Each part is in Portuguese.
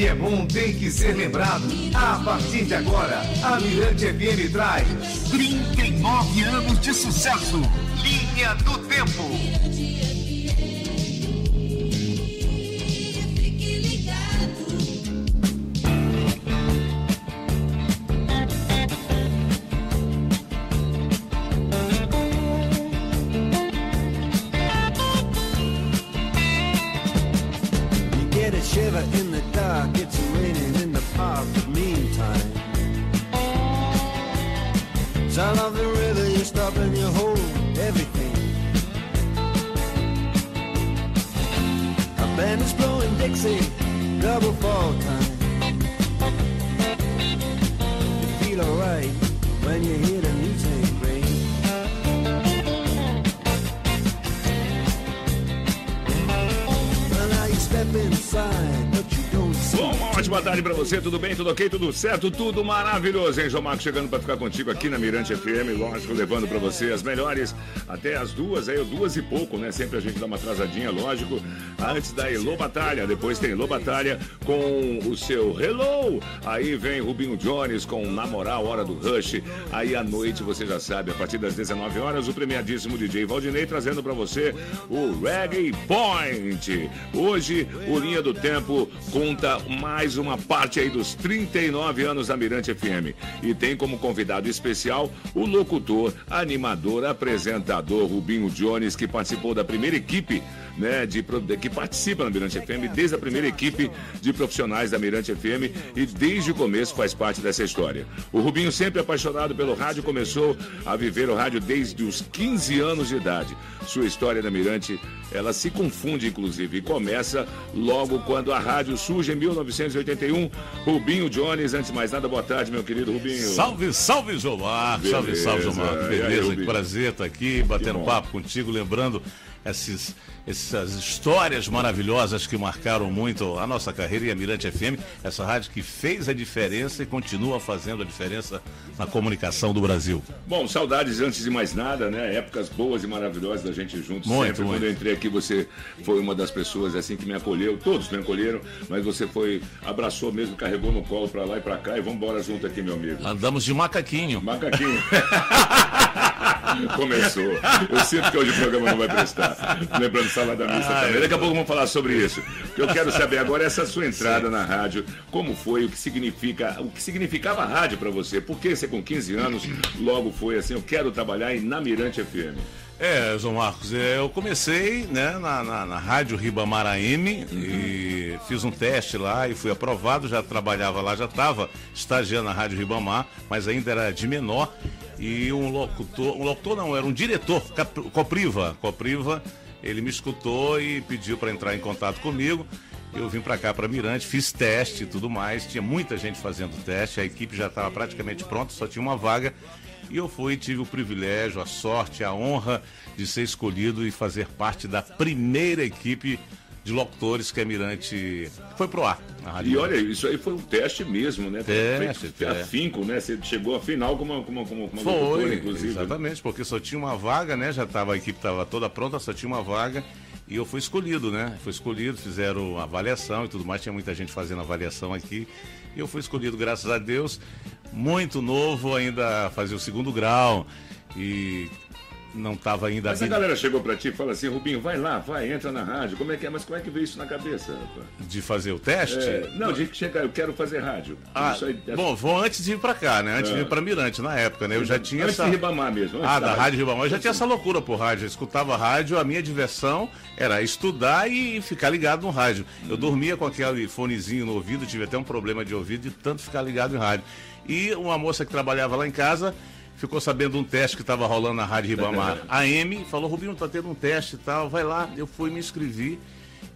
que é bom tem que ser lembrado. A partir de agora, a Mirante FM traz 39 anos de sucesso. Linha do Tempo. Você, tudo bem, tudo ok, tudo certo, tudo maravilhoso, hein, João Marcos chegando pra ficar contigo aqui na Mirante FM, lógico, levando pra você as melhores até as duas, aí duas e pouco, né, sempre a gente dá uma atrasadinha, lógico, antes da Elô Batalha, depois tem Elô Batalha com o seu Hello, aí vem Rubinho Jones com Na Moral, Hora do Rush, aí à noite, você já sabe, a partir das 19 horas, o premiadíssimo DJ Valdinei trazendo pra você o Reggae Point, hoje o Linha do Tempo conta mais uma parte aí dos 39 anos da Mirante FM. E tem como convidado especial o locutor, animador, apresentador Rubinho Jones, que participou da primeira equipe né, de, que participa na Mirante FM, desde a primeira equipe de profissionais da Mirante FM e desde o começo faz parte dessa história. O Rubinho, sempre apaixonado pelo rádio, começou a viver o rádio desde os 15 anos de idade. Sua história da Mirante, ela se confunde, inclusive, e começa logo quando a rádio surge em 1981. Rubinho Jones, antes de mais nada, boa tarde, meu querido Rubinho. Salve, salve, Jomar. Salve, salve, Jomar. Beleza, aí, que prazer estar aqui, batendo papo contigo, lembrando esses essas histórias maravilhosas que marcaram muito a nossa carreira e a Mirante FM, essa rádio que fez a diferença e continua fazendo a diferença na comunicação do Brasil. Bom, saudades antes de mais nada, né? Épocas boas e maravilhosas da gente juntos. Muito, Sempre muito. quando eu entrei aqui, você foi uma das pessoas assim que me acolheu, todos me acolheram, mas você foi, abraçou mesmo, carregou no colo para lá e para cá e vamos embora junto aqui, meu amigo. Andamos de macaquinho. Macaquinho. Começou. Eu sinto que hoje o programa não vai prestar. Lembrando salada mista ah, também. Daqui a pouco vamos falar sobre isso. O que eu quero saber agora é essa sua entrada Sim. na rádio. Como foi, o que significa, o que significava a rádio para você? Por que você com 15 anos logo foi assim, eu quero trabalhar em na Mirante FM? É, João Marcos, é, eu comecei né, na, na, na Rádio Ribamar AM uhum. e fiz um teste lá e fui aprovado, já trabalhava lá, já estava estagiando na Rádio Ribamar, mas ainda era de menor. E um locutor, um locutor não, era um diretor, Copriva, Copriva, ele me escutou e pediu para entrar em contato comigo. Eu vim para cá, para Mirante, fiz teste e tudo mais. Tinha muita gente fazendo teste, a equipe já estava praticamente pronta, só tinha uma vaga. E eu fui, tive o privilégio, a sorte, a honra de ser escolhido e fazer parte da primeira equipe de locutores que a Mirante foi pro ar. e olha, isso aí foi um teste mesmo, né? Teste, Feito, teste. afinco, né? Você chegou à final como uma, como, como, como foi, locutora, inclusive. Exatamente, porque só tinha uma vaga, né? Já tava, a equipe estava toda pronta, só tinha uma vaga. E eu fui escolhido, né? Fui escolhido, fizeram avaliação e tudo mais. Tinha muita gente fazendo avaliação aqui. E eu fui escolhido, graças a Deus. Muito novo, ainda fazia o segundo grau. E não estava ainda. Mas a galera chegou para ti e fala assim, Rubinho, vai lá, vai, entra na rádio. Como é que é? Mas como é que veio isso na cabeça? Rapaz? De fazer o teste? É, não, de chegar, eu quero fazer rádio. Ah, aí, é... Bom, vou antes de ir para cá, né? Antes é. de ir para Mirante, na época, né? Eu já tinha antes essa... de Ribamar mesmo. Ah, da, da Rádio Ribamar. Eu já tinha essa loucura por rádio. Eu escutava rádio, a minha diversão era estudar e ficar ligado no rádio. Eu hum. dormia com aquele fonezinho no ouvido, tive até um problema de ouvido de tanto ficar ligado em rádio. E uma moça que trabalhava lá em casa ficou sabendo um teste que estava rolando na Rádio Ribamar AM, falou, Rubinho, tá tendo um teste e tal, vai lá, eu fui me inscrevi.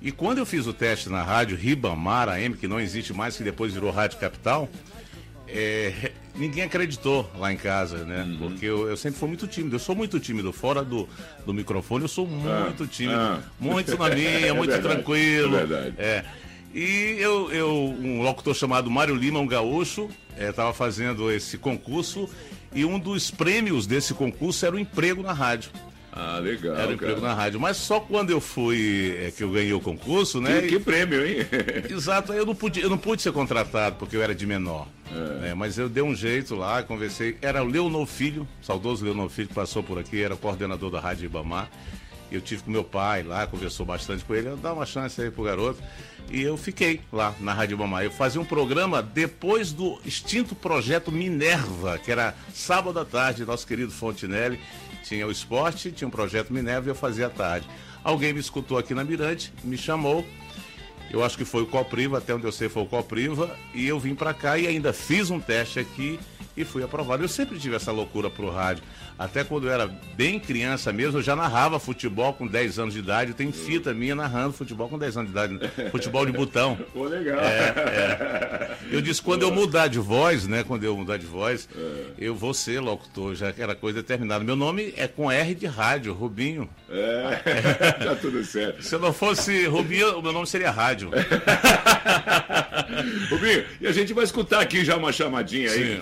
E quando eu fiz o teste na Rádio Ribamar AM, que não existe mais, que depois virou Rádio Capital, é, ninguém acreditou lá em casa, né? Uhum. Porque eu, eu, sempre fui muito tímido. Eu sou muito tímido. Fora do, do microfone, eu sou ah, muito tímido. Ah. Muito na minha, é muito verdade, tranquilo. É verdade. É. E eu, eu, um locutor chamado Mário Lima, um gaúcho, estava é, fazendo esse concurso e um dos prêmios desse concurso era o emprego na rádio. Ah, legal. Era um emprego na rádio. Mas só quando eu fui, é, que eu ganhei o concurso, né? Que, que prêmio, hein? Exato, eu não, pude, eu não pude ser contratado porque eu era de menor. É. Né? Mas eu dei um jeito lá, conversei. Era o Leonor Filho, saudoso Leonor Filho, que passou por aqui, era coordenador da Rádio Ibamar. Eu tive com meu pai lá, conversou bastante com ele, dá uma chance aí pro garoto. E eu fiquei lá na Rádio Ibamar. Eu fazia um programa depois do extinto projeto Minerva, que era sábado à tarde, nosso querido Fontinelli tinha o esporte, tinha um projeto Minerva e eu fazia à tarde. Alguém me escutou aqui na Mirante, me chamou. Eu acho que foi o Copriva, até onde eu sei foi o Copriva, e eu vim para cá e ainda fiz um teste aqui e fui aprovado. Eu sempre tive essa loucura pro rádio. Até quando eu era bem criança mesmo, eu já narrava futebol com 10 anos de idade. Tem fita minha narrando futebol com 10 anos de idade. Futebol de botão. Pô, legal. É, é. Eu disse, quando eu mudar de voz, né? Quando eu mudar de voz, é. eu vou ser locutor, já que era coisa determinada. Meu nome é com R de rádio, Rubinho. É, tá tudo certo. Se eu não fosse Rubinho, o meu nome seria rádio. Rubinho, e a gente vai escutar aqui já uma chamadinha aí,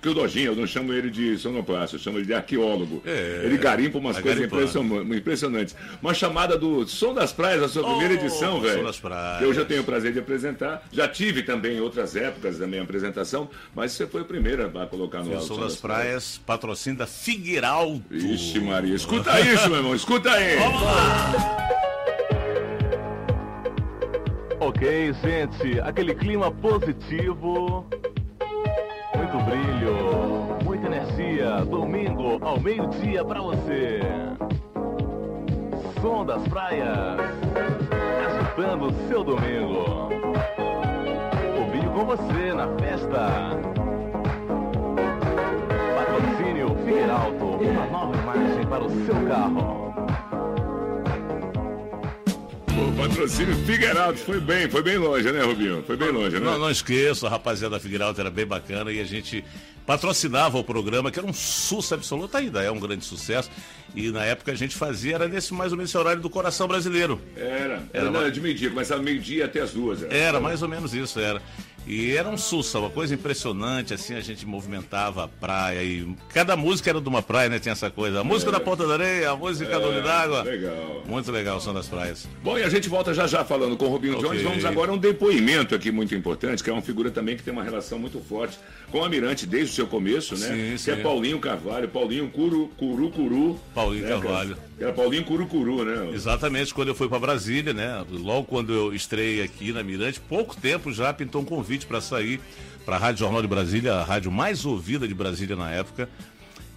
que o Dojinho, eu não chamo ele de sonoplasta, eu chamo ele de arqueólogo. É, ele garimpa umas coisas impressionantes. Uma chamada do Som das Praias, a sua oh, primeira edição, velho. Som das Praias. Eu já tenho o prazer de apresentar. Já tive também em outras épocas também a apresentação, mas você foi o primeiro a colocar no o Som, das, das Praias, praias patrocínio da Figueiraldo. Ixi, Maria, escuta isso, meu irmão, escuta aí. Vamos lá. Ok, gente, aquele clima positivo. Muito brilho, energia. Domingo ao meio-dia pra você. Som das praias. Agitando seu domingo. O vinho com você na festa. Patrocínio Figueiralto. Uma nova imagem para o seu carro. O patrocínio Figueiredo foi bem, foi bem longe, né, Rubinho? Foi bem longe, né? Não, não esqueço, a rapaziada da Figueiredo era bem bacana e a gente patrocinava o programa, que era um sucesso absoluto, ainda é um grande sucesso. E na época a gente fazia, era nesse mais ou menos esse horário do coração brasileiro. Era, era, era de meio-dia, começava meio-dia até as duas. Era. era, mais ou menos isso, era. E era um sussa, uma coisa impressionante, assim, a gente movimentava a praia e cada música era de uma praia, né? Tinha essa coisa. A música é. da Ponta da Areia, a música é, do Olho d'Água. Legal. Muito legal o som das praias. Bom, e a gente volta já já falando com o Rubinho okay. Jones. Vamos agora a um depoimento aqui muito importante, que é uma figura também que tem uma relação muito forte com a Mirante desde o seu começo, né? Sim, sim. Que é Paulinho Carvalho, Paulinho Curu, Curu Curu. Paulinho né, Carvalho. Era Paulinho Curucuru, né? Exatamente, quando eu fui para Brasília, né? Logo quando eu estrei aqui na Mirante, pouco tempo já pintou um convite para sair para a Rádio Jornal de Brasília, a rádio mais ouvida de Brasília na época.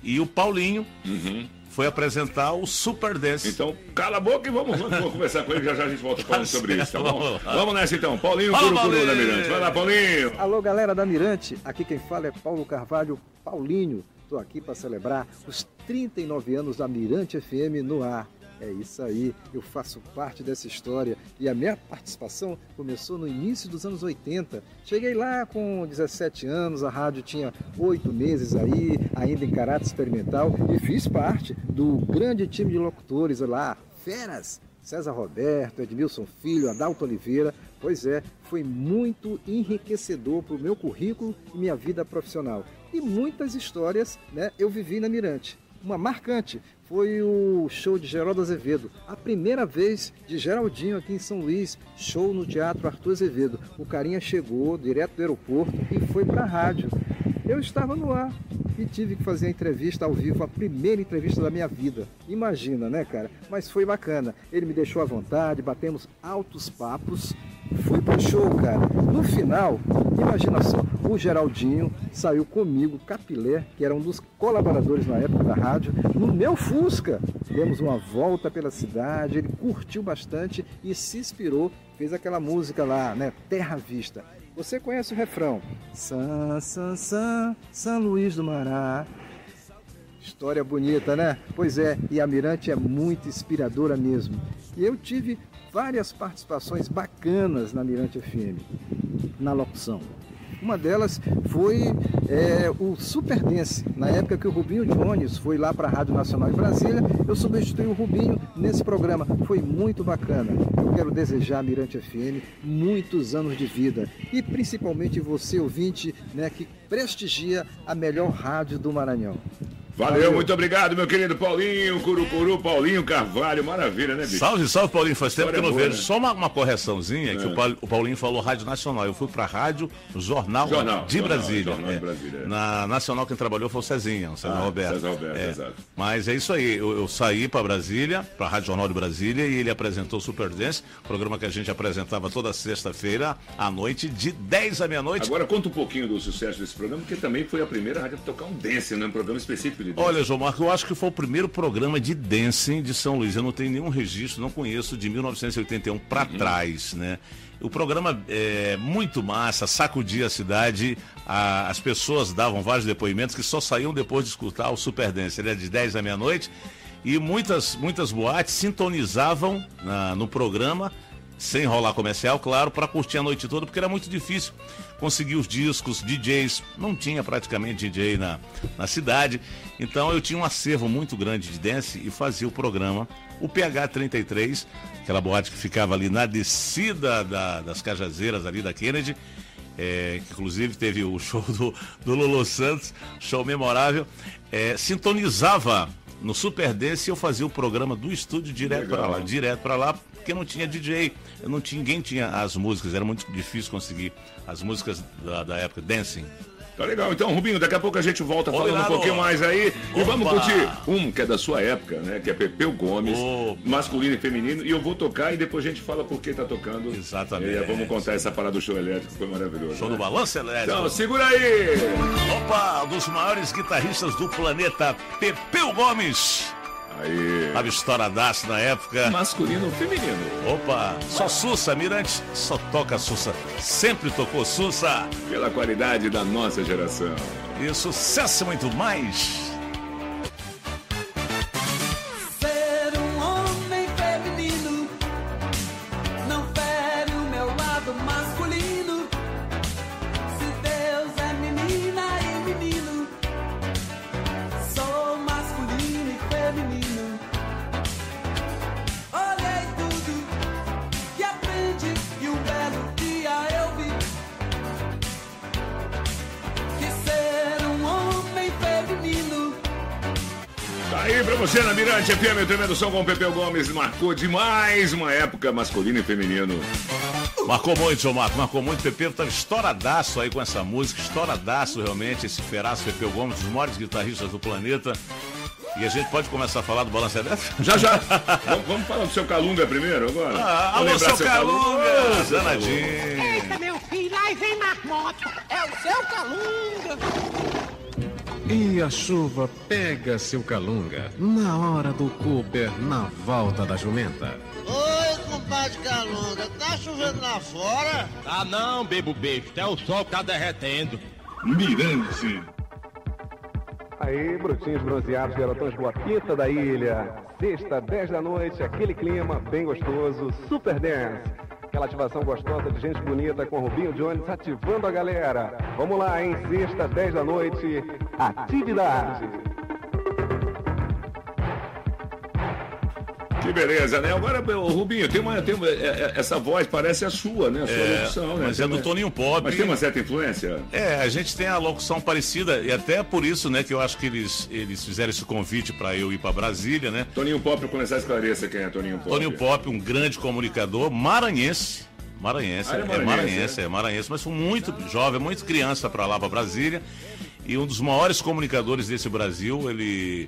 E o Paulinho uhum. foi apresentar o Super Dance. Então, cala a boca e vamos, vamos conversar com ele, já já a gente volta falando tá sobre isso, tá bom? Vamos nessa então. Paulinho Fala, Curucuru da Mirante. Vai lá, Paulinho. Alô, galera da Mirante. Aqui quem fala é Paulo Carvalho, Paulinho. Estou aqui para celebrar os 39 anos da Mirante FM no ar. É isso aí, eu faço parte dessa história e a minha participação começou no início dos anos 80. Cheguei lá com 17 anos, a rádio tinha oito meses aí, ainda em caráter experimental, e fiz parte do grande time de locutores lá, feras, César Roberto, Edmilson Filho, Adalto Oliveira. Pois é, foi muito enriquecedor para o meu currículo e minha vida profissional e muitas histórias né, eu vivi na Mirante. Uma marcante foi o show de Geraldo Azevedo, a primeira vez de Geraldinho aqui em São Luís, show no Teatro Arthur Azevedo. O carinha chegou direto do aeroporto e foi para a rádio. Eu estava no ar e tive que fazer a entrevista ao vivo, a primeira entrevista da minha vida. Imagina, né, cara? Mas foi bacana. Ele me deixou à vontade, batemos altos papos Fui pro show, cara. No final, imagina só, o Geraldinho saiu comigo, Capilé, que era um dos colaboradores na época da rádio, no meu Fusca. Demos uma volta pela cidade, ele curtiu bastante e se inspirou, fez aquela música lá, né? Terra Vista. Você conhece o refrão? San, San, San, São Luís do Mará. História bonita, né? Pois é, e a Mirante é muito inspiradora mesmo. E eu tive várias participações bacanas na Mirante FM, na locução. Uma delas foi é, o Super Dance. Na época que o Rubinho Jones foi lá para a Rádio Nacional de Brasília, eu substituí o Rubinho nesse programa. Foi muito bacana. Eu quero desejar a Mirante FM muitos anos de vida. E principalmente você, ouvinte, né, que prestigia a melhor rádio do Maranhão. Valeu, Valeu, muito obrigado, meu querido Paulinho, Curucuru, Paulinho Carvalho, maravilha, né, bicho? Salve, salve, Paulinho, faz tempo que eu não boa, vejo. Né? Só uma, uma correçãozinha, é. que o Paulinho falou Rádio Nacional, eu fui pra Rádio Jornal, Jornal de Jornal, Brasília. Jornal é. de Brasília. É. Na Nacional quem trabalhou foi o Cezinha, o César ah, Roberto. César Roberto, é. exato. Mas é isso aí, eu, eu saí pra Brasília, pra Rádio Jornal de Brasília, e ele apresentou o Super Dance, programa que a gente apresentava toda sexta-feira à noite, de 10 à meia-noite. Agora conta um pouquinho do sucesso desse programa, porque também foi a primeira rádio a tocar um dance, né? Um programa específico de dance. Olha, João Marco, eu acho que foi o primeiro programa de dancing de São Luís. Eu não tenho nenhum registro, não conheço de 1981 para uhum. trás, né? O programa é muito massa, sacudia a cidade. A, as pessoas davam vários depoimentos que só saíam depois de escutar o Super Dance. Ele é de 10 à meia-noite. E muitas, muitas boates sintonizavam na, no programa sem rolar comercial, claro, para curtir a noite toda, porque era muito difícil conseguir os discos, DJs, não tinha praticamente DJ na, na cidade, então eu tinha um acervo muito grande de dance e fazia o programa, o PH 33, aquela boate que ficava ali na descida da, das Cajazeiras ali da Kennedy, é, que inclusive teve o show do, do Lolo Santos, show memorável, é, sintonizava no Super Dance eu fazia o programa do estúdio direto para lá, direto para lá, porque não tinha DJ, não tinha, ninguém tinha as músicas, era muito difícil conseguir as músicas da, da época, dancing. Tá legal. Então, Rubinho, daqui a pouco a gente volta falando um pouquinho mais aí. Opa. E vamos curtir um que é da sua época, né? Que é Pepeu Gomes, Opa. masculino e feminino. E eu vou tocar e depois a gente fala por que tá tocando. Exatamente. E vamos contar essa parada do show elétrico, foi maravilhoso. Show né? do balanço elétrico. Então, segura aí! Opa, um dos maiores guitarristas do planeta, Pepeu Gomes. Aí. Tava estouradaço na época. Masculino ou feminino? Opa, só Sussa, Mirante, só toca Sussa. Sempre tocou Sussa. Pela qualidade da nossa geração. E sucesso muito mais. Você na Mirante FM, o tremendo som com o Pepeu Gomes marcou demais uma época masculino e feminino. Marcou muito, João Marco, marcou muito. Pepeu estava estouradaço aí com essa música, estouradaço realmente, esse feraço Pepeu Gomes, um dos maiores guitarristas do planeta. E a gente pode começar a falar do Balança Elétrico? Já, já. vamos, vamos, falar do seu Calunga primeiro agora? Ah, alô, seu, seu Calunga! Danadinho! Eita, meu filho, aí vem Marmoto. É o seu Calunga! E a chuva pega seu calunga na hora do Cooper na volta da jumenta. Oi, compadre Calunga, tá chovendo lá fora? Tá não, bebo beijo, até o sol que tá derretendo. Mirante. Aí, brutinhos bronzeados, garotões boa pinta da ilha. Sexta, 10 da noite, aquele clima bem gostoso, super dance. Aquela ativação gostosa de gente bonita com Rubinho Jones ativando a galera. Vamos lá, hein? Sexta, 10 da noite, atividade. Que beleza, né? Agora, Rubinho, tem uma, tem uma, é, é, essa voz parece a sua, né? A sua é, locução, né? Mas é do Toninho Pop. Mas tem uma certa influência? É, a gente tem a locução parecida e até por isso, né, que eu acho que eles, eles fizeram esse convite para eu ir para Brasília, né? Toninho Pop, para começar a esclarecer quem é Toninho Pop. Toninho Pop, um grande comunicador maranhense. Maranhense, ah, é, maranhense, é maranhense, é. é maranhense, mas foi muito jovem, muito criança para lá, para Brasília. E um dos maiores comunicadores desse Brasil, ele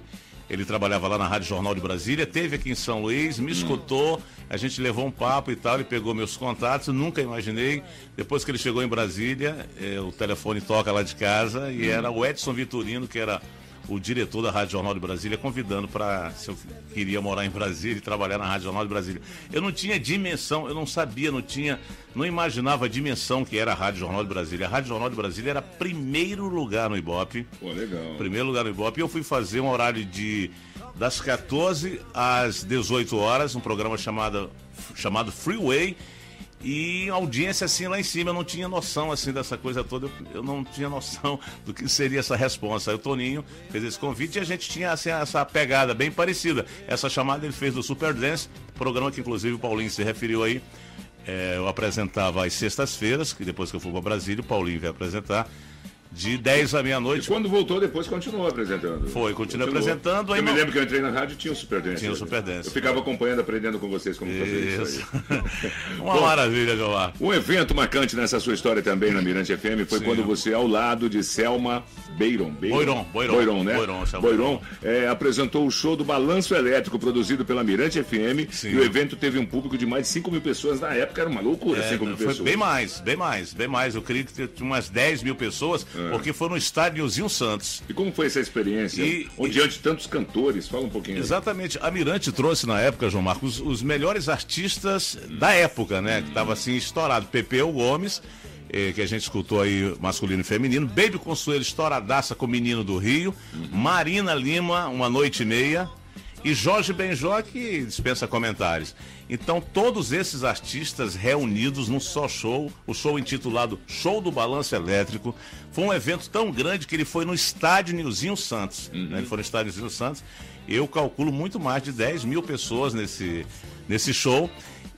ele trabalhava lá na Rádio Jornal de Brasília, teve aqui em São Luís, me escutou, a gente levou um papo e tal, ele pegou meus contatos, nunca imaginei. Depois que ele chegou em Brasília, eh, o telefone toca lá de casa e era o Edson Vitorino, que era o diretor da Rádio Jornal de Brasília convidando para se eu queria morar em Brasília e trabalhar na Rádio Jornal de Brasília. Eu não tinha dimensão, eu não sabia, não tinha, não imaginava a dimensão que era a Rádio Jornal de Brasília. A Rádio Jornal de Brasília era primeiro lugar no Ibope. Pô, legal. Primeiro lugar no Ibope. E eu fui fazer um horário de das 14 às 18 horas, um programa chamado chamado Freeway e audiência assim lá em cima, eu não tinha noção assim dessa coisa toda, eu, eu não tinha noção do que seria essa resposta. Aí o Toninho fez esse convite e a gente tinha assim, essa pegada bem parecida. Essa chamada ele fez do Super Dance, programa que inclusive o Paulinho se referiu aí. É, eu apresentava às sextas-feiras, que depois que eu fui para Brasília, o Paulinho veio apresentar. De 10 à E meia-noite. quando voltou, depois continuou apresentando. Foi, continua apresentando, aí Eu me não- lembro que eu entrei na rádio e tinha o Super Dance. Tinha o Super Dance. Eu ficava acompanhando, aprendendo com vocês como fazer isso Isso. aí. Uma Bom, maravilha, Jomar. Um evento marcante nessa sua história também na Mirante FM foi Sim. quando você, ao lado de Selma Beiron, Boiron, Boiron. Boiron, né? Boiron, Boiron, é, apresentou o show do Balanço Elétrico, produzido pela Mirante FM. Sim. E o evento teve um público de mais de 5 mil pessoas. Na época era uma loucura, É, 5 mil foi pessoas. bem mais, bem mais, bem mais. Eu creio que tinha umas 10 mil pessoas, É. porque foi no estádio Nilzinho Santos. E como foi essa experiência? E- Onde diante de tantos cantores, fala um pouquinho. aí. Exatamente. A Mirante trouxe na época, João Marcos, os melhores artistas da época, né? Que tava assim estourado. Pepeu Gomes, eh, que a gente escutou aí masculino e feminino. Baby Consuelo, estouradaça com o Menino do Rio. Marina Lima, Uma Noite e Meia. E Jorge Benjó, que dispensa comentários. Então, todos esses artistas reunidos num só show, o show intitulado Show do Balanço Elétrico, foi um evento tão grande que ele foi no estádio Nilzinho Santos. né? Ele foi no estádio Nilzinho Santos. Eu calculo muito mais de 10 mil pessoas nesse, nesse show.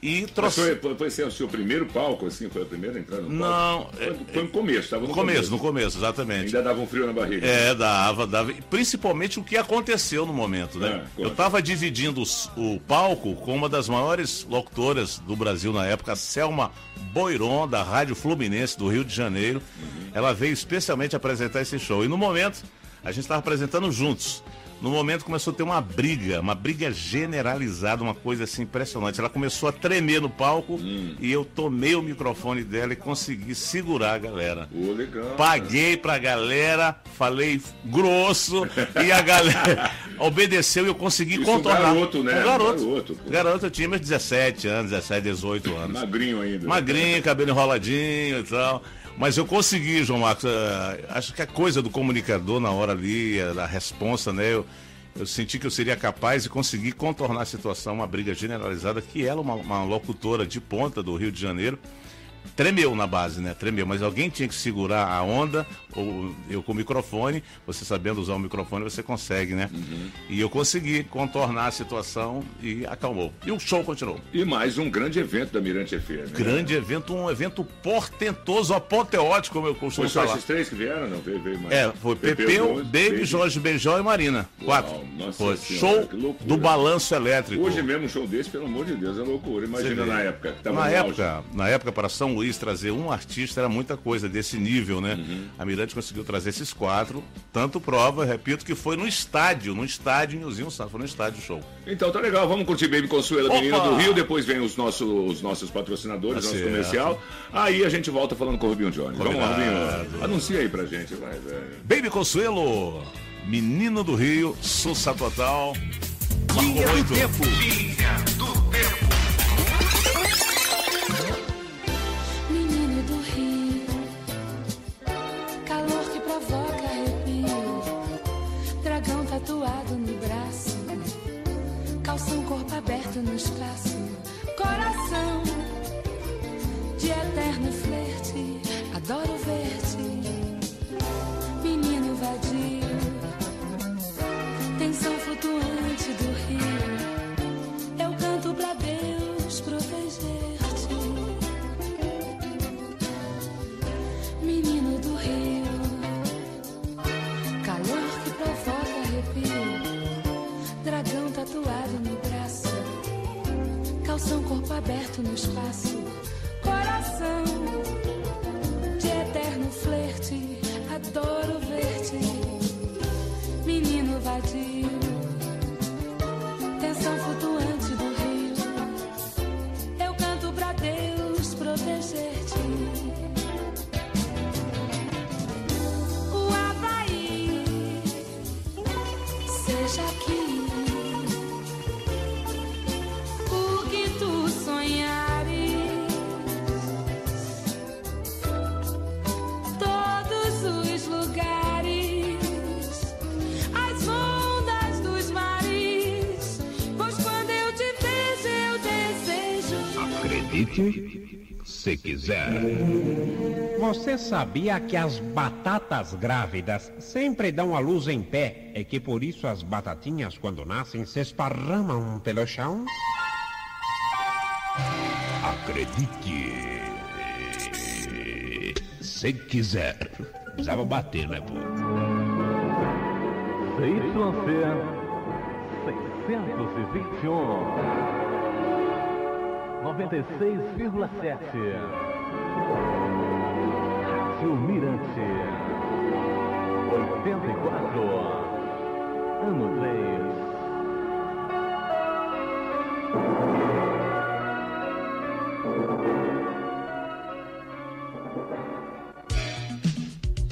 E Mas trouxe. foi, foi, foi assim, o seu primeiro palco, assim? Foi a primeira entrada no Não, palco? Foi, foi no começo, estava no, No começo, no começo, exatamente. Ainda dava um frio na barriga. É, dava, dava. Principalmente o que aconteceu no momento, né? É, conta. Eu estava dividindo o palco com uma das maiores locutoras do Brasil na época, Selma Boiron, da Rádio Fluminense do Rio de Janeiro. Uhum. Ela veio especialmente apresentar esse show. E no momento, a gente estava apresentando juntos. No momento começou a ter uma briga, uma briga generalizada, uma coisa assim impressionante. Ela começou a tremer no palco Hum. e eu tomei o microfone dela e consegui segurar a galera. Ô, legal. Paguei pra galera, falei grosso e a galera obedeceu e eu consegui Isso, contornar. garoto, né? Um garoto. Garoto, pô. Garoto, eu tinha meus 17 anos, 17, 18 anos. Magrinho ainda. Magrinho, cabelo enroladinho e tal. Mas eu consegui, João Marcos. eh, acho que a coisa do comunicador na hora ali, eh, da responsa, né? Eu, eu senti que eu seria capaz de conseguir contornar a situação, uma briga generalizada, que ela, uma, uma locutora de ponta do Rio de Janeiro, tremeu na base, né? Tremeu, mas alguém tinha que segurar a onda, ou eu com o microfone, você sabendo usar o microfone, você consegue, né? E eu consegui contornar a situação e acalmou. E o show continuou. E mais um grande evento da Mirante FM. né? Grande evento, um evento portentoso, apoteótico, como eu costumo Foi só falar. esses três que vieram? Não, veio, veio mais. É, foi Pepeu, Baby, Jorge Benjó e Marina. Quatro. Uau, nossa foi senhora, show do balanço elétrico. Hoje mesmo um show desse, pelo amor de Deus, é loucura. Imagina na época. na época, na época, para São Luís trazer um artista era muita coisa desse nível, né? Uhum. A Mirante conseguiu trazer esses quatro. Tanto prova, repito, que foi no estádio, no estádio Nilzinho Santos, foi no estádio show. Então tá legal, vamos curtir Baby Consuela, Opa! menina do Rio. Depois vem os nossos, os nossos patrocinadores, Tá nosso certo. comercial. Aí a gente volta falando com o Rubinho Jones. Vamos lá, Combinado. Rubinho. Anuncia aí pra gente, vai, velho. Baby Consuelo, menino do Rio, sussa total. Marcou muito. Menino tatuado no braço, calção corpo aberto no espaço, coração de eterno flerte, adoro ver-te, menino vadio, tensão flutuante no espaço, quiser. Você sabia que as batatas grávidas sempre dão a luz em pé e que por isso as batatinhas, quando nascem, se esparramam pelo chão? Acredite você quiser. Precisava bater, né, pô? CYC 621 96,7 Rádio Mirante 84 Ano 3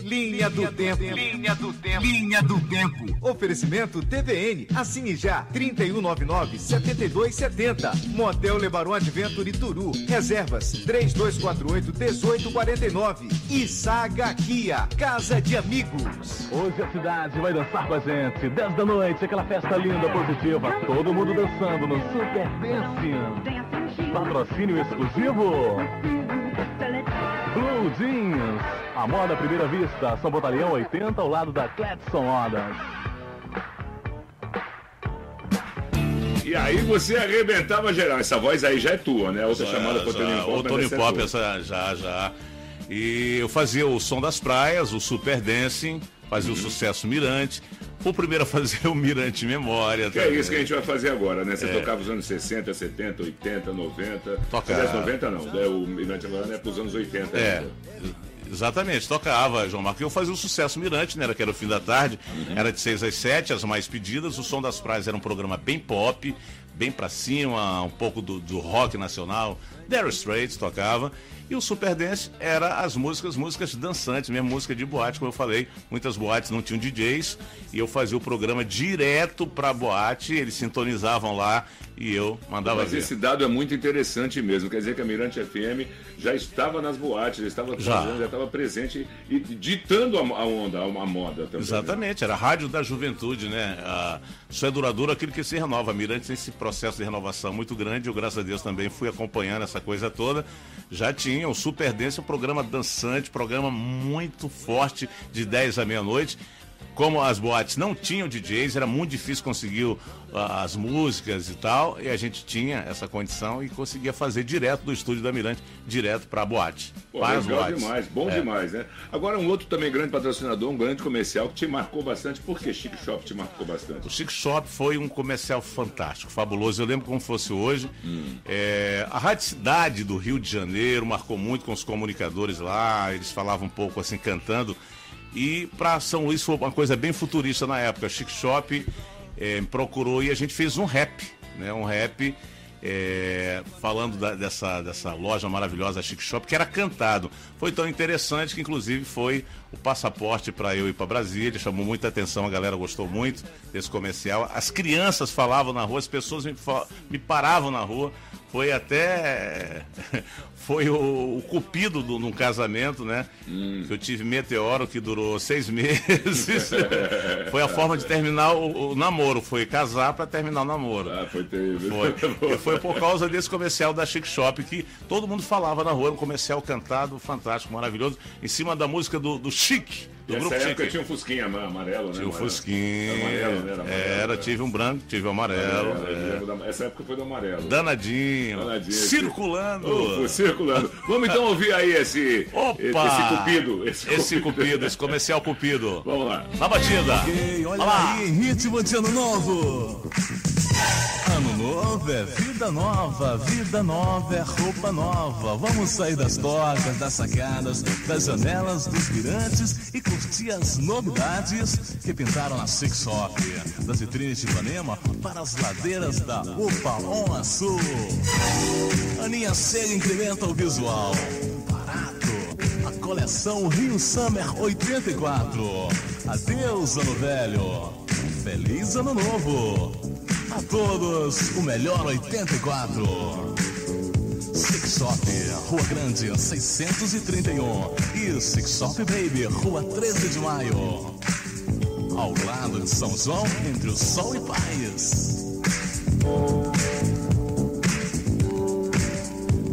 Linha do Tempo. Linha do Tempo. Linha do Tempo. Oferecimento TVN. Assine já. 3199-7270. Motel Lebaron Adventure Turu. Reservas 3248-1849. E Saga Kia. Casa de Amigos. Hoje a cidade vai dançar com a gente. 10 da noite, aquela festa linda, positiva. Todo mundo dançando no Super Dance. Patrocínio exclusivo. Blue Jeans. A moda à primeira vista. São Batalhão 80 ao lado da Cletson Modas. E aí você arrebentava geral. Essa voz aí já é tua, né? Outra Já, chamada por já, Tony Pop. O Tony essa é Pop, essa, já, já. E eu fazia o Som das Praias, o Super Dancing, fazia o Sucesso Mirante. O primeiro a fazer o Mirante Memória. Que é isso que a gente vai fazer agora, né? Você É. tocava os anos 60, 70, 80, 90. Toca- Aliás, 90 não. né? O Mirante agora é pros anos 80. É, ainda. exatamente, tocava, João Marcos. Eu fazia o sucesso Mirante, né? Que era o fim da tarde, Uhum. era de 6 às 7, as mais pedidas. O Som das Praias era um programa bem pop, bem pra cima, um pouco do, do rock nacional. Dire Straits tocava. E o Super Dance era as músicas, músicas dançantes, mesmo música de boate, como eu falei. Muitas boates não tinham DJs e eu fazia o programa direto pra boate, eles sintonizavam lá e eu mandava Mas ver. esse dado é muito interessante mesmo. Quer dizer que a Mirante FM já estava nas boates, já estava fazendo, já estava presente e ditando a, onda, a, moda também. Exatamente, era a rádio da juventude, né? Só é duradouro aquilo que se renova. A Mirante tem esse processo de renovação muito grande. Eu, graças a Deus, também fui acompanhando essa coisa toda. Já tinha o Super Dance, um programa dançante, programa muito forte, de 10 à meia-noite. Como as boates não tinham DJs, era muito difícil conseguir a- as músicas e tal, e a gente tinha essa condição e conseguia fazer direto do estúdio da Mirante, direto para a boate. Pô, para legal boates. demais, bom É. demais, né? Agora um outro também grande patrocinador, um grande comercial que te marcou bastante. Por que Chic Shop te marcou bastante? O Chic Shop foi um comercial fantástico, fabuloso. Eu lembro como fosse hoje. É, a Rádio Cidade do Rio de Janeiro marcou muito com os comunicadores lá. Eles falavam um pouco assim, cantando. E para São Luís foi uma coisa bem futurista na época. Chic Shop é, procurou e a gente fez um rap, né? Um rap é, falando da- dessa, dessa loja maravilhosa Chic Shop, que era cantado. Foi tão interessante que, inclusive, foi o passaporte para eu ir para Brasília. Chamou muita atenção, a galera gostou muito desse comercial. As crianças falavam na rua, as pessoas me, me paravam na rua. Foi até. Foi o, o cupido de um casamento, né? Hum. Que eu tive meteoro que durou seis meses. foi a forma de terminar o, o namoro. Foi casar para terminar o namoro. Ah, foi terrível. Foi. E foi por causa desse comercial da Chic Shop que todo mundo falava na rua. Um comercial cantado, fantástico, maravilhoso. Em cima da música do, do Chic. Do Nessa grupo época tinha um Fusquinha ama- amarelo, né? Tinha Amarelo. Fusquinha. Era amarelo, né? Era amarelo, Era, é. tive um branco, tive um amarelo. Amarelo, é. Essa época foi do amarelo. Danadinho. Danadinho. Circulando. Oh, circulando. Vamos então ouvir aí esse, Opa! esse cupido. Esse, Esse cupido, esse comercial cupido. Vamos lá. Na batida. Ok, olha Olha lá. aí, ritmo de ano novo. É vida nova, vida nova é roupa nova. Vamos sair das tocas, das sacadas, das janelas, dos mirantes e curtir as novidades que pintaram na Six Shop. Das vitrines de Ipanema para as ladeiras da Upa On Sul. Aninha Cega incrementa o visual. Barato. A coleção Rio Summer 84. Adeus, ano velho. Feliz ano novo. A todos, o melhor 84. Six Shop, Rua Grande, 631. E Six Shop Baby, Rua 13 de Maio. Ao lado de São João, entre o Sol e Paz.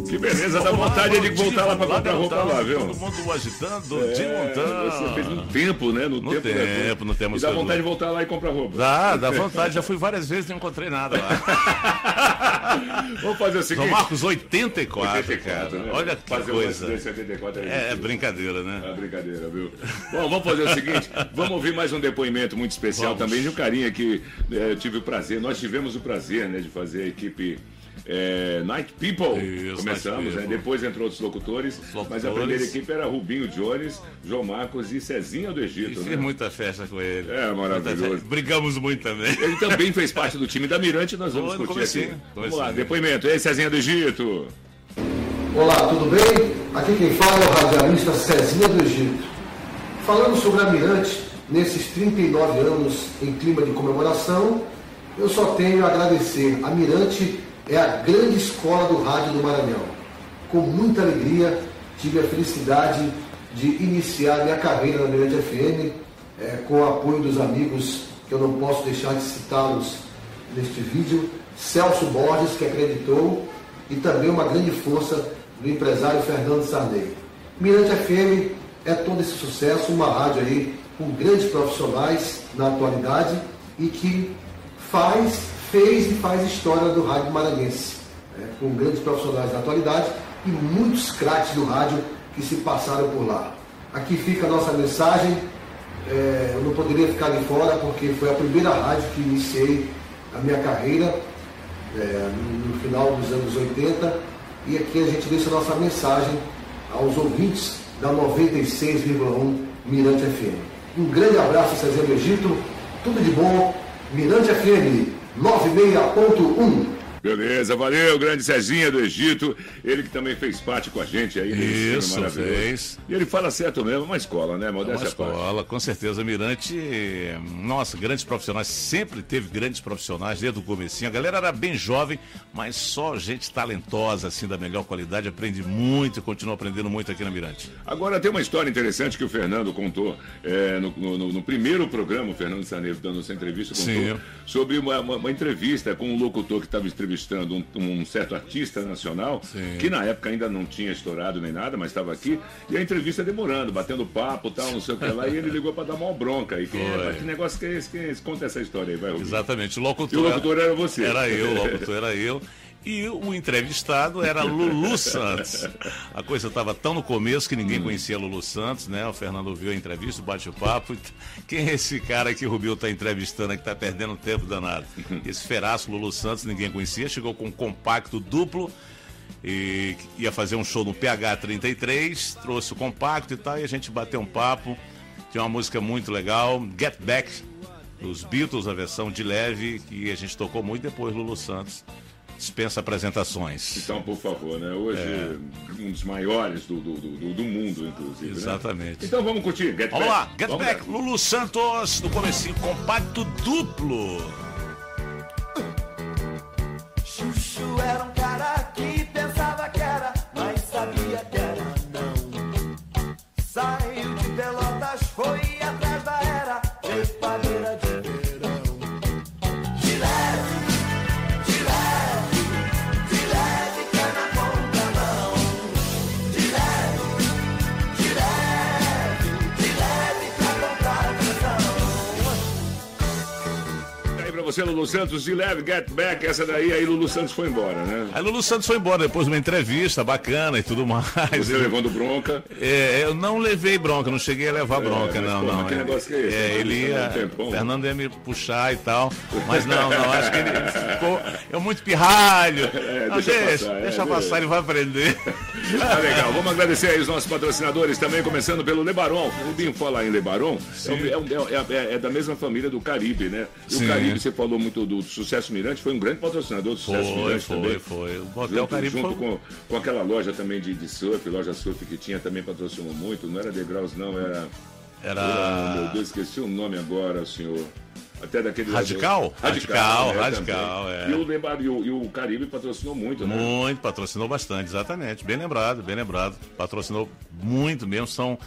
Que beleza, dá vontade de voltar lá pra comprar roupa lá, viu? Todo mundo agitando, É, desmontando. Você fez no tempo, né? No, No tempo, tempo, no tempo, E dá vontade de voltar lá e comprar roupa. Dá, dá vontade. Já fui várias vezes e não encontrei nada lá. Vamos fazer o seguinte. São Marcos 84, 84, cara. né? Olha que Fazer coisa. um acidente 84 É, é brincadeira, né? É brincadeira, viu? Bom, vamos fazer o seguinte, vamos ouvir mais um depoimento muito especial Vamos. também de um carinha que eu tive o prazer, nós tivemos o prazer, né, de fazer a equipe eh, Night People. Isso, Começamos, Night né? People. Depois entrou outros locutores, mas a locutores. primeira equipe era Rubinho Jones, João Marcos e Cezinha do Egito, fiz né? muita festa com ele. É, maravilhoso. Brigamos muito também. Ele também fez parte do time da Mirante, nós vamos no discutir aqui. comecinho, Vamos lá, depoimento. Ei, Cezinha do Egito. Olá, tudo bem? Aqui quem fala é o radialista Cezinha do Egito. Falando sobre a Mirante, nesses 39 anos em clima de comemoração, eu só tenho a agradecer. A Mirante é a grande escola do rádio do Maranhão. Com muita alegria, tive a felicidade de iniciar minha carreira na Mirante FM, eh, com o apoio dos amigos, que eu não posso deixar de citá-los neste vídeo, Celso Borges, que acreditou, e também uma grande força do empresário Fernando Sarney. Mirante FM é todo esse sucesso, uma rádio aí com grandes profissionais na atualidade e que faz, fez e faz história do rádio maranhense, né, com grandes profissionais na atualidade e muitos craques do rádio que se passaram por lá. Aqui fica a nossa mensagem. É, eu não poderia ficar de fora porque foi a primeira rádio que iniciei a minha carreira é, no, final dos anos 80 e aqui a gente deixa a nossa mensagem aos ouvintes da 96,1 Mirante FM. Um grande abraço, César Egito, tudo de bom, Mirante FM 96.1. Beleza, valeu, grande Cezinha do Egito. Ele que também fez parte com a gente aí nesse Isso, fez. E ele fala certo mesmo, uma escola, né? É uma Modéstia à parte. escola, com certeza. Mirante, nossa, grandes profissionais, sempre teve grandes profissionais desde o comecinho. A galera era bem jovem, mas só gente talentosa, assim, da melhor qualidade. Aprende muito e continua aprendendo muito aqui na Mirante. Agora tem uma história interessante que o Fernando contou é, no, no- no primeiro programa, o Fernando Saneiro dando essa entrevista, contou Sim. sobre uma, uma- uma entrevista com um locutor que estava entrevistando um, um certo artista nacional, que na época ainda não tinha estourado nem nada, mas estava aqui, e a entrevista demorando, batendo papo tal, não sei o que lá, e ele ligou para dar uma bronca. E quem é, que negócio que é esse? Quem é esse? Conta essa história aí, vai, Rubinho. Exatamente. O locutor, E o locutor era você. Era eu, o locutor era eu. E o entrevistado era Lulu Santos. A coisa estava tão no começo que ninguém conhecia Lulu Santos, né? O Fernando ouviu a entrevista, bate o papo. Quem é esse cara que o Rubio está entrevistando que está perdendo tempo danado? Esse feraço Lulu Santos, ninguém conhecia, chegou com um compacto duplo e ia fazer um show no PH33, trouxe o compacto e tal, e a gente bateu um papo. Tinha uma música muito legal, Get Back, dos Beatles, a versão de leve, que a gente tocou muito depois, Lulu Santos. Dispensa apresentações. Então, por favor, né? Hoje, É. um dos maiores do, do, do, do mundo, inclusive. né? Exatamente. Então vamos curtir. Get Vamos Back. lá, Get Vamos Back, Lulu Santos, no comecinho, compacto duplo. Você, Lulu Santos, de leve, Get Back, essa daí, aí Lulu Santos foi embora, né? Aí Lulu Santos foi embora depois de uma entrevista bacana e tudo mais. Você Ele- levando bronca. É, eu não levei bronca, não cheguei a levar bronca, mas, não, pô, não. que negócio que é esse? É, Tá ele ia, um. Fernando ia me puxar e tal, mas não, não, acho que ele ficou, é muito pirralho. É, deixa deixa, passar, é, deixa. passar, ele vai aprender. Tá legal, vamos agradecer aí os nossos patrocinadores também, começando pelo Lebaron. O Binho fala em Lebaron, é, um- é um- é- é- é da mesma família do Caribe, né? E Sim. o Caribe, você falou muito do Sucesso Mirante, foi um grande patrocinador do Sucesso Foi, Mirante foi, também. foi. O Hotel junto, Caribe junto foi- com, com aquela loja também de, de surf, loja surf que tinha, também patrocinou muito. Não era Degraus, não, era. Era- meu Deus, esqueci o nome agora, senhor. Até daquele. Radical? Radical, Radical, né, Radical, também. é. E o, Lebar- e o- e o Caribe patrocinou muito, né? Muito, patrocinou bastante, exatamente. Bem lembrado, bem lembrado. Patrocinou muito mesmo, são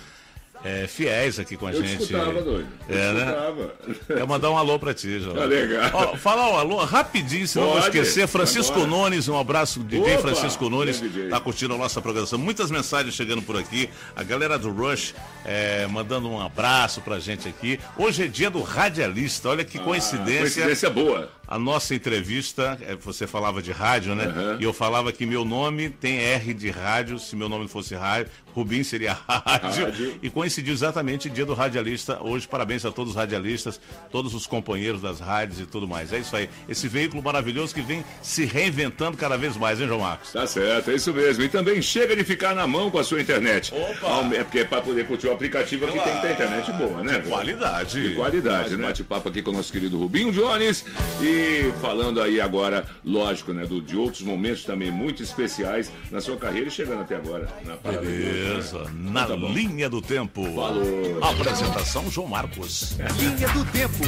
é, fiéis aqui com a Eu te gente. escutava, doido. Eu É, né? escutava. Eu mandar um alô pra ti, João. Tá legal. Ó, falar um alô rapidinho, senão eu vou Pode, esquecer. Francisco agora. Nunes, um abraço, DJ Opa, Francisco Nunes, DJ. tá curtindo a nossa programação. Muitas mensagens chegando por aqui. A galera do Rush é, mandando um abraço pra gente aqui. Hoje é dia do radialista, olha que coincidência. Ah, coincidência boa. A nossa entrevista, é, você falava de rádio, né? E eu falava que meu nome tem R de rádio, se meu nome fosse rádio, Rubim seria rádio. Rádio. E coincidiu exatamente o dia do radialista. Hoje, parabéns a todos os radialistas, todos os companheiros das rádios e tudo mais. É isso aí. Esse veículo maravilhoso que vem se reinventando cada vez mais, hein, João Marcos? Tá certo, é isso mesmo. E também chega de ficar na mão com a sua internet. Opa! É porque é para poder curtir o aplicativo aqui tem que ter internet boa, né? De qualidade. De qualidade, né? Bate-papo aqui com o nosso querido Rubinho Jones. E falando aí agora, lógico, né? Do, de outros momentos também muito especiais na sua carreira e chegando até agora. Na né? Beleza, na Tá bom. linha do tempo. Falou. Apresentação João Marcos. Linha do tempo.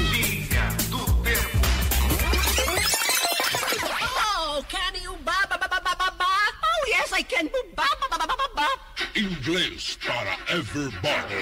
Oh, can you ba ba ba ba ba ba ba? Oh, yes, I can. Ba ba ba ba ba ba ba. Inglês para everybody.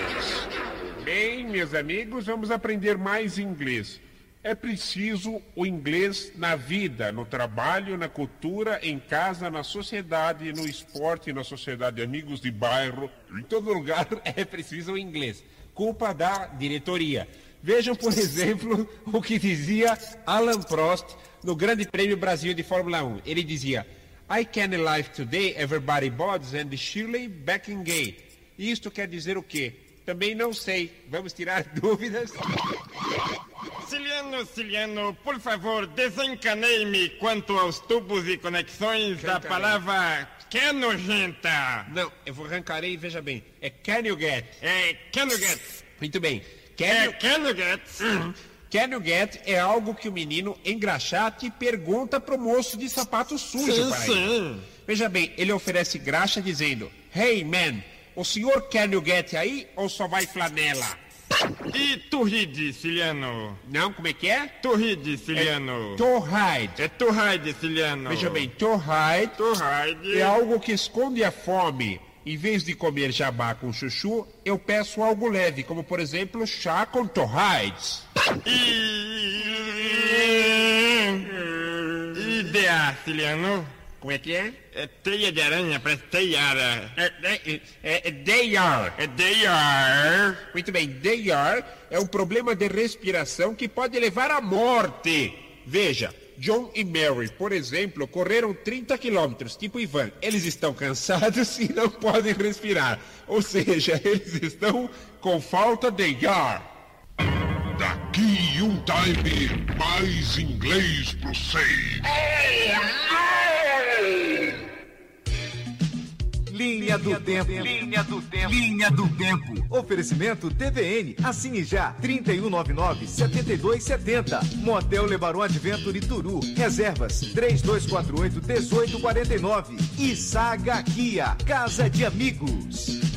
Bem, meus amigos, vamos aprender mais inglês. É preciso o inglês na vida, no trabalho, na cultura, em casa, na sociedade, no esporte, na sociedade, amigos de bairro, em todo lugar é preciso o inglês. Culpa da diretoria. Vejam, por exemplo, o que dizia Alan Prost no Grande Prêmio Brasil de Fórmula 1. Ele dizia: I can live today, everybody bods and Shirley Backingate. Isto quer dizer o quê? Também não sei. Vamos tirar dúvidas. Ciliano, Ciliano, por favor, desencanei-me quanto aos tubos e conexões da palavra que nojenta. Não, eu vou arrancarei e veja bem. É can you get? É can you get? Muito bem. Can É you... can you get? Can you get é algo que o menino engraxate pergunta pro moço de sapato sujo Sim, para sim. Veja bem, ele oferece graxa dizendo: Hey man, o senhor can you get aí ou só vai flanela? E tu ride, Ciliano? Não, como é que é? Tu ride, Ciliano? É to hide. É tu ride, Ciliano? Veja bem, to hide Tu ride. é algo que esconde a fome. Em vez de comer jabá com chuchu, eu peço algo leve, como por exemplo chá com torrides. Ideia, Ciliano? Como é que é? É teia de aranha, parece teiara. É, é, é, é they are. É they are. Muito bem, they are é um problema de respiração que pode levar à morte. Veja, John e Mary, por exemplo, correram 30 quilômetros, tipo Ivan. Eles estão cansados e não podem respirar. Ou seja, eles estão com falta de ar. Daqui um time, mais inglês pro seis. Linha do Tempo. Linha do Tempo. Linha do Tempo. Oferecimento TVN. Assine já. 3199-7270. Motel Lebaron Adventure Turu. Reservas 3248-1849. E Saga Kia. Casa de Amigos.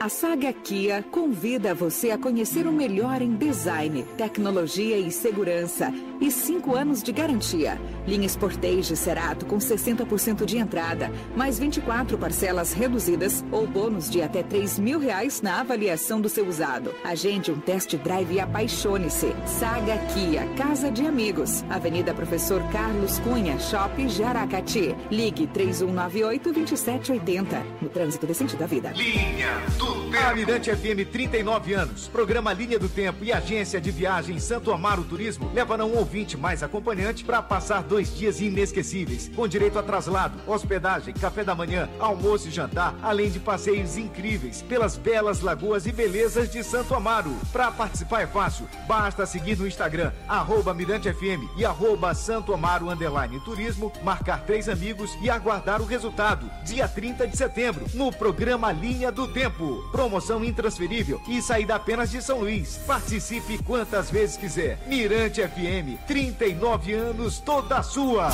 A Saga Kia convida você a conhecer o melhor em design, tecnologia e segurança e cinco anos de garantia. Linha Sportage Cerato com 60% de entrada, mais 24 parcelas reduzidas ou bônus de até 3 mil reais na avaliação do seu usado. Agende um test drive e apaixone-se. Saga Kia, Casa de Amigos, Avenida Professor Carlos Cunha, Shopping Jaracati. Ligue 3198-2780. No trânsito decente da vida. Linha do Tempo. Almirante FM 39 anos. Programa Linha do Tempo e agência de viagem Santo Amaro Turismo levarão um ouvinte mais acompanhante para passar dois dias inesquecíveis, com direito a traslado, hospedagem, café da manhã, almoço e jantar, além de passeios incríveis pelas belas lagoas e belezas de Santo Amaro. Para participar é fácil, basta seguir no Instagram, arroba Mirante FM e arroba Santo Amaro Underline Turismo, marcar três amigos e aguardar o resultado. Dia 30 de setembro, no programa Linha do Tempo. Promoção intransferível e saída apenas de São Luís. Participe quantas vezes quiser. Mirante FM, 39 anos, toda sua.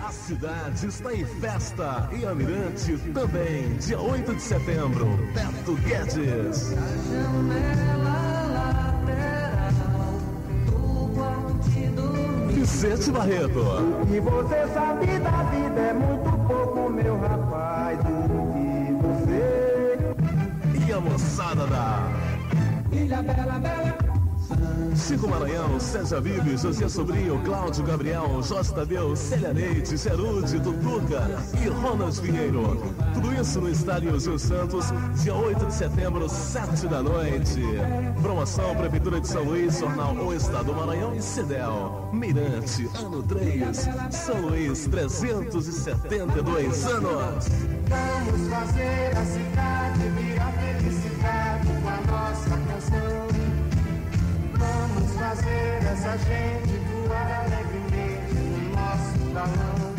A cidade está em festa e a Mirante também. Dia 8 de setembro, Beto Guedes. Vicente Barreto. O que você sabe da vida é muito pouco, meu rapaz. O que você. E a moçada da Ilha Bela Bela, Chico Maranhão, César Vives, José Sobrinho, Cláudio Gabriel, Jorge Tadeu, Célia Leite, Gerude, Tutuca e Ronald Pinheiro. Tudo isso no Estádio Gil Santos, dia 8 de setembro, 7 da noite. Promoção Prefeitura de São Luís, Jornal O Estado do Maranhão e Cidel. Mirante, ano 3, São Luís, 372 anos. Vamos fazer a cidade fazer essa gente voar alegremente no nosso salão.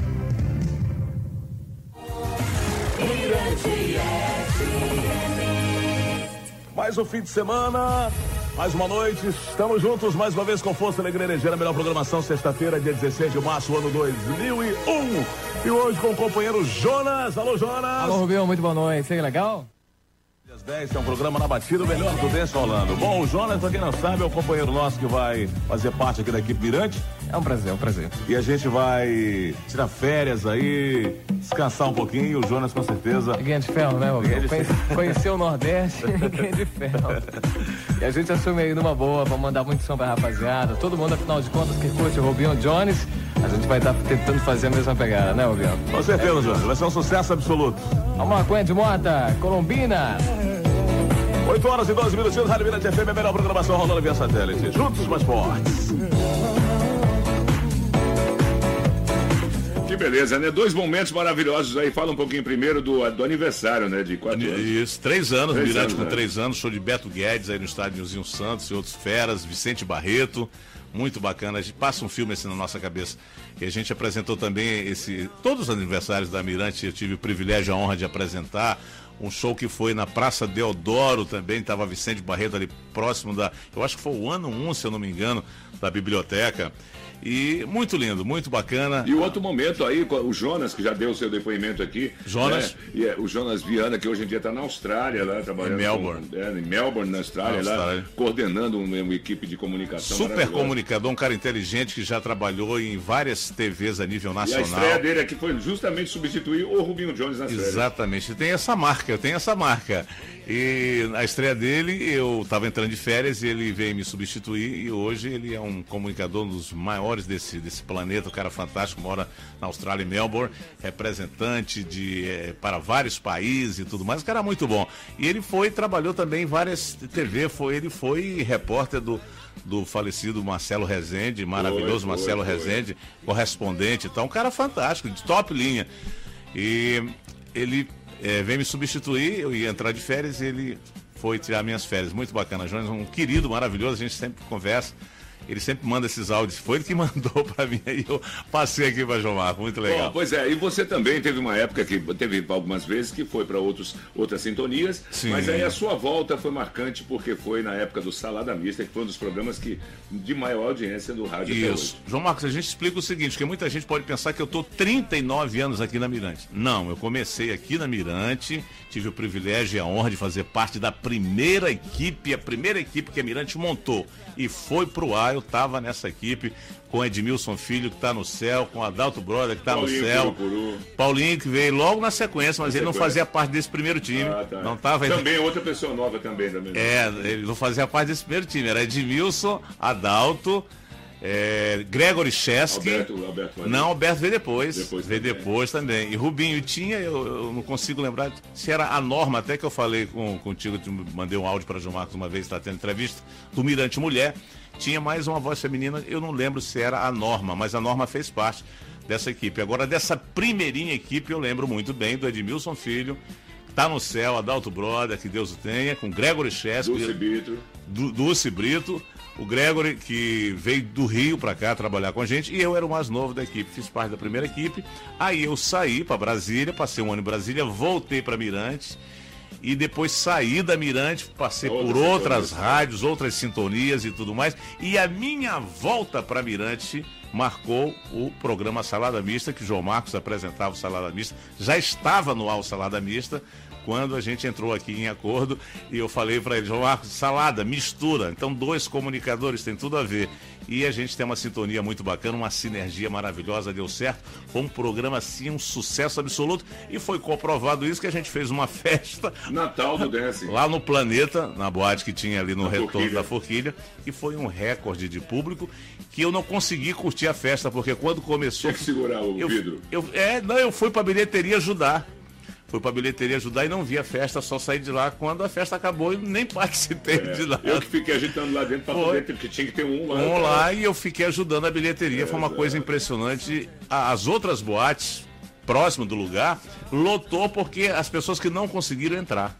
Mais um fim de semana, mais uma noite, estamos juntos mais uma vez com Força Alegre Energia, a melhor programação, sexta-feira, dia 16 de março, ano 2001. E hoje com o companheiro Jonas. Alô, Jonas! Alô, Rubinho, muito boa noite. Que legal? Às 10 é um programa na batida, o melhor do dance rolando. Bom, o Jonas, pra quem não sabe, é o companheiro nosso que vai fazer parte aqui da equipe Mirante. É um prazer, é um prazer. E a gente vai tirar férias aí, descansar um pouquinho. O Jonas, com certeza. É de ferro, né, Rubinho? Conhece, conheceu o Nordeste, é de ferro. E a gente assume aí numa boa, vamos mandar muito som pra rapaziada. Todo mundo, afinal de contas, que curte o Rubinho Jones, a gente vai estar tentando fazer a mesma pegada, né, Rubinho? Com certeza, Jonas. Vai ser um sucesso absoluto. Vamos lá, Cunha de Mota, Colombina. 8 horas e 12 minutinhos, Rádio Mirante FM, a melhor programação rolando via satélite. Juntos mais fortes. Que beleza, né? Dois momentos maravilhosos aí. Fala um pouquinho primeiro do, do aniversário, né? De quatro anos. Isso, três anos, Três Mirante anos, com né? três anos, show de Beto Guedes aí no estádio Nilzinho Santos e outros feras, Vicente Barreto, muito bacana. A gente passa um filme assim na nossa cabeça. E a gente apresentou também esse. Todos os aniversários da Mirante, eu tive o privilégio e a honra de apresentar. Um show que foi na Praça Deodoro também, estava Vicente Barreto ali próximo da. Eu acho que foi o ano 1, se eu não me engano, da biblioteca. E muito lindo, muito bacana. E outro momento aí, o Jonas, que já deu o seu depoimento aqui. Jonas? né? E é, o Jonas Viana, que hoje em dia está na Austrália, lá, trabalhando. Em Melbourne. Com, é, em Melbourne, na Austrália, Na lá, Austrália. coordenando uma, uma equipe de comunicação. Super comunicador, um cara inteligente que já trabalhou em várias TVs a nível E a nacional. estreia dele aqui foi justamente substituir o Rubinho Jones nas férias. Exatamente, tem essa marca, tem essa marca. E a estreia dele, eu estava entrando de férias e ele veio me substituir e hoje ele é um comunicador um dos maiores desse, desse planeta, um cara fantástico, mora na Austrália, em Melbourne, representante de, eh, para vários países e tudo mais, um cara muito bom. E ele foi, trabalhou também em várias TV, foi, ele foi repórter do, do falecido Marcelo Rezende, maravilhoso Foi, foi, Marcelo foi. Rezende, correspondente, então um cara fantástico, de top linha. E ele eh, veio me substituir, eu ia entrar de férias e ele foi tirar minhas férias. Muito bacana, Jonas, um querido, maravilhoso, a gente sempre conversa. Ele sempre manda esses áudios. Foi ele que mandou para mim aí eu passei aqui para João Marco. Muito legal. Bom, pois é, e você também teve uma época que teve algumas vezes que foi para outros outras sintonias, Sim. mas aí a sua volta foi marcante porque foi na época do Salada Mista, que foi um dos programas que de maior audiência do rádio. Isso. João Marcos, a gente explica o seguinte, porque muita gente pode pensar que eu estou 39 anos aqui na Mirante. Não, eu comecei aqui na Mirante, tive o privilégio e a honra de fazer parte da primeira equipe, a primeira equipe que a Mirante montou e foi pro ar, eu estava nessa equipe com Edmilson Filho, que está no céu, com Adalto Brother, que está no Paulinho céu. Curupuru. Paulinho, que veio logo na sequência, mas Na ele não sequência. fazia parte desse primeiro time. Ah, tá. Não estava Também outra pessoa nova também. também. é, ele não fazia parte desse primeiro time. Era Edmilson, Adalto, é, Gregory Chesky. Alberto- Alberto. Não, Alberto veio depois. Depois veio também. depois também. E Rubinho tinha, eu, eu não consigo lembrar se era a norma, até que eu falei com, contigo, te mandei um áudio para João Marcos uma vez, está tendo entrevista, do Mirante Mulher. Tinha mais uma voz feminina, eu não lembro se era a norma, mas a norma fez parte dessa equipe. Agora, dessa primeirinha equipe, eu lembro muito bem do Edmilson Filho, tá no céu, Adalto Brother, que Deus o tenha, com Gregory Chesky. Dulce Brito. Du- Dulce Brito, o Gregory, que veio do Rio para cá trabalhar com a gente, e eu era o mais novo da equipe, fiz parte da primeira equipe. Aí eu saí para Brasília, passei um ano em Brasília, voltei para Mirante. E depois saí da Mirante, passei Outras por outras sintonias. rádios, outras sintonias e tudo mais. E a minha volta para Mirante marcou o programa Salada Mista, que João Marcos apresentava o Salada Mista. Já estava no ar o Salada Mista, quando a gente entrou aqui em acordo e eu falei para ele, João Marcos, salada, mistura. Então, dois comunicadores tem tudo a ver. E a gente tem uma sintonia muito bacana, uma sinergia maravilhosa, deu certo. Foi um programa, assim, um sucesso absoluto. E foi comprovado isso que a gente fez uma festa. Natal do Dance. Lá no Planeta, na boate que tinha ali no Na retorno Forquilha. da Forquilha. E foi um recorde de público que eu não consegui curtir a festa, porque quando começou. Tinha que segurar o eu, vidro. Eu, é, não, eu fui pra bilheteria ajudar. Fui pra bilheteria ajudar e não vi a festa, só saí de lá quando a festa acabou e nem participei de lá. É, Eu que fiquei agitando lá dentro para Foi. poder, porque tinha que ter um lá. Um lá e eu fiquei ajudando a bilheteria. Foi uma Exato. coisa impressionante. As outras boates, próximo do lugar, lotou porque as pessoas que não conseguiram entrar.